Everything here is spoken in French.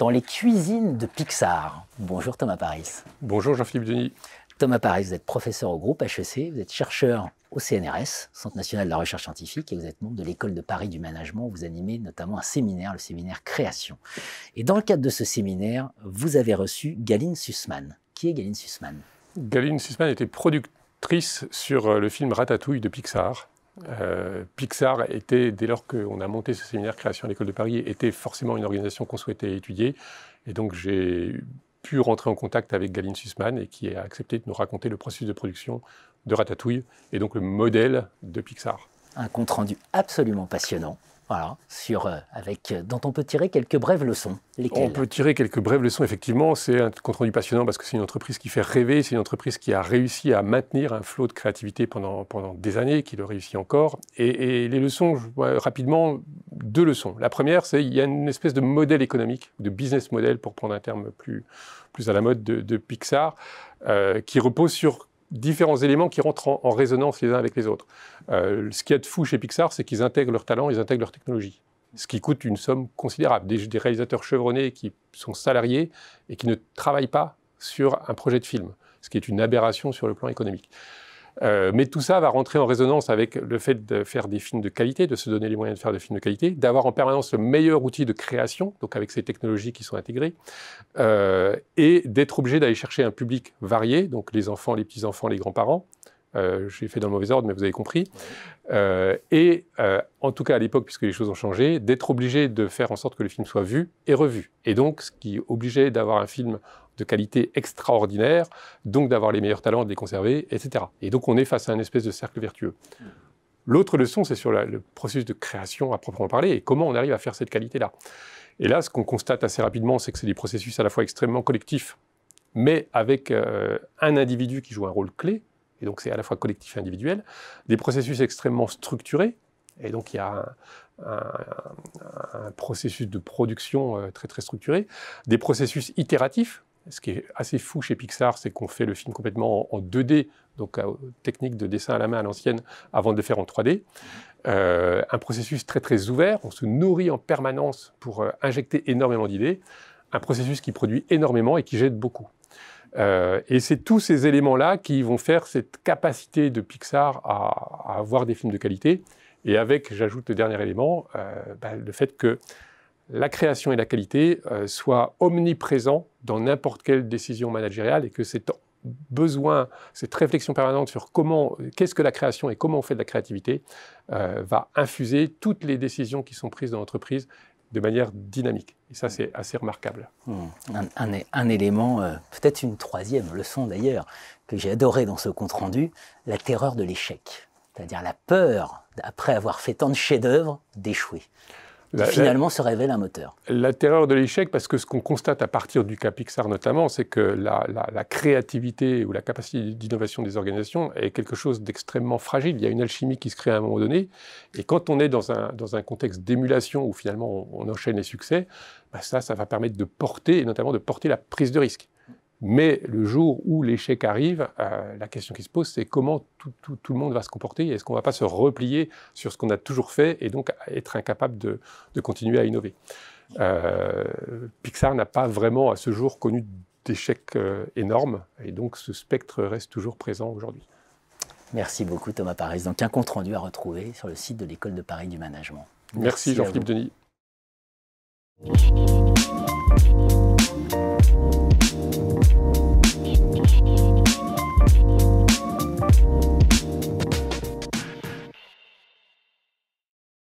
dans les cuisines de Pixar. Bonjour Thomas Paris. Bonjour Jean-Philippe Denis. Thomas Paris, vous êtes professeur au groupe HEC, vous êtes chercheur au CNRS, Centre national de la recherche scientifique, et vous êtes membre de l'école de Paris du management. Où vous animez notamment un séminaire, le séminaire Création. Et dans le cadre de ce séminaire, vous avez reçu Galine Sussman. Qui est Galine Sussman? Galine Sussman était productrice sur euh, le film Ratatouille de Pixar. Euh, Pixar était, dès lors qu'on a monté ce séminaire Création à l'école de Paris, était forcément une organisation qu'on souhaitait étudier. Et donc j'ai pu rentrer en contact avec Galine Sussman et qui a accepté de nous raconter le processus de production de Ratatouille et donc le modèle de Pixar. Un compte rendu absolument passionnant. Voilà, euh, avec, euh, dont on peut tirer quelques brèves leçons. On peut tirer quelques brèves leçons, effectivement. C'est un compte rendu passionnant parce que c'est une entreprise qui fait rêver, c'est une entreprise qui a réussi à maintenir un flot de créativité pendant, pendant des années, qui le réussit encore. Et, les leçons, rapidement, deux leçons. La première, c'est qu'il y a une espèce de modèle économique, de business model, pour prendre un terme plus, plus à la mode de, Pixar, euh, qui repose sur différents éléments qui rentrent en, résonance les uns avec les autres. Euh, ce qui est de fou chez Pixar, c'est qu'ils intègrent leur talent, ils intègrent leur technologie. Ce qui coûte une somme considérable. Des, réalisateurs chevronnés qui sont salariés et qui ne travaillent pas sur un projet de film, ce qui est une aberration sur le plan économique. Euh, mais tout ça va rentrer en résonance avec le fait de faire des films de qualité, de se donner les moyens de faire des films de qualité, d'avoir en permanence le meilleur outil de création, donc avec ces technologies qui sont intégrées, euh, et d'être obligé d'aller chercher un public varié, donc les enfants, les petits-enfants, les grands-parents. Euh, J'ai fait dans le mauvais ordre, mais vous avez compris. Et en tout cas à l'époque, puisque les choses ont changé, d'être obligé de faire en sorte que le film soit vu et revu. Et donc, ce qui obligeait d'avoir un film de qualité extraordinaire, donc d'avoir les meilleurs talents, de les conserver, etc. Et donc on est face à un espèce de cercle vertueux. L'autre leçon, c'est sur le processus de création à proprement parler et comment on arrive à faire cette qualité-là. Et là, ce qu'on constate assez rapidement, c'est que c'est des processus à la fois extrêmement collectifs, mais avec euh, un individu qui joue un rôle clé, et donc c'est à la fois collectif et individuel, des processus extrêmement structurés, et donc il y a un, processus de production euh, très très structuré, des processus itératifs, ce qui est assez fou chez Pixar, c'est qu'on fait le film complètement en 2D, donc technique de dessin à la main à l'ancienne, avant de le faire en 3D. Euh, un processus très très ouvert, on se nourrit en permanence pour euh, injecter énormément d'idées. Un processus qui produit énormément et qui jette beaucoup. Euh, et c'est tous ces éléments-là qui vont faire cette capacité de Pixar à, avoir des films de qualité. Et avec, j'ajoute le dernier élément, bah, le fait que la création et la qualité euh, soient omniprésents dans n'importe quelle décision managériale et que cet besoin, cette réflexion permanente sur comment, qu'est-ce que la création et comment on fait de la créativité, euh, va infuser toutes les décisions qui sont prises dans l'entreprise de manière dynamique. Et ça, c'est assez remarquable. Hmm. Un, élément, euh, peut-être une troisième leçon d'ailleurs, que j'ai adoré dans ce compte-rendu, la terreur de l'échec. C'est-à-dire la peur, après avoir fait tant de chefs-d'œuvre, d'échouer finalement se révèle un moteur. La terreur de l'échec, parce que ce qu'on constate à partir du cas Pixar notamment, c'est que la, créativité ou la capacité d'innovation des organisations est quelque chose d'extrêmement fragile. Il y a une alchimie qui se crée à un moment donné, et quand on est dans un, dans un contexte d'émulation où finalement on, enchaîne les succès, bah ça, ça va permettre de porter, et notamment de porter la prise de risque. Mais le jour où l'échec arrive, euh, la question qui se pose, c'est comment tout, le monde va se comporter Est-ce qu'on ne va pas se replier sur ce qu'on a toujours fait et donc être incapable de, continuer à innover euh, Pixar n'a pas vraiment à ce jour connu d'échecs euh, énormes et donc ce spectre reste toujours présent aujourd'hui. Merci beaucoup Thomas Paris. Donc un compte rendu à retrouver sur le site de l'école de Paris du management. Merci Jean-Philippe Denis. Thank you.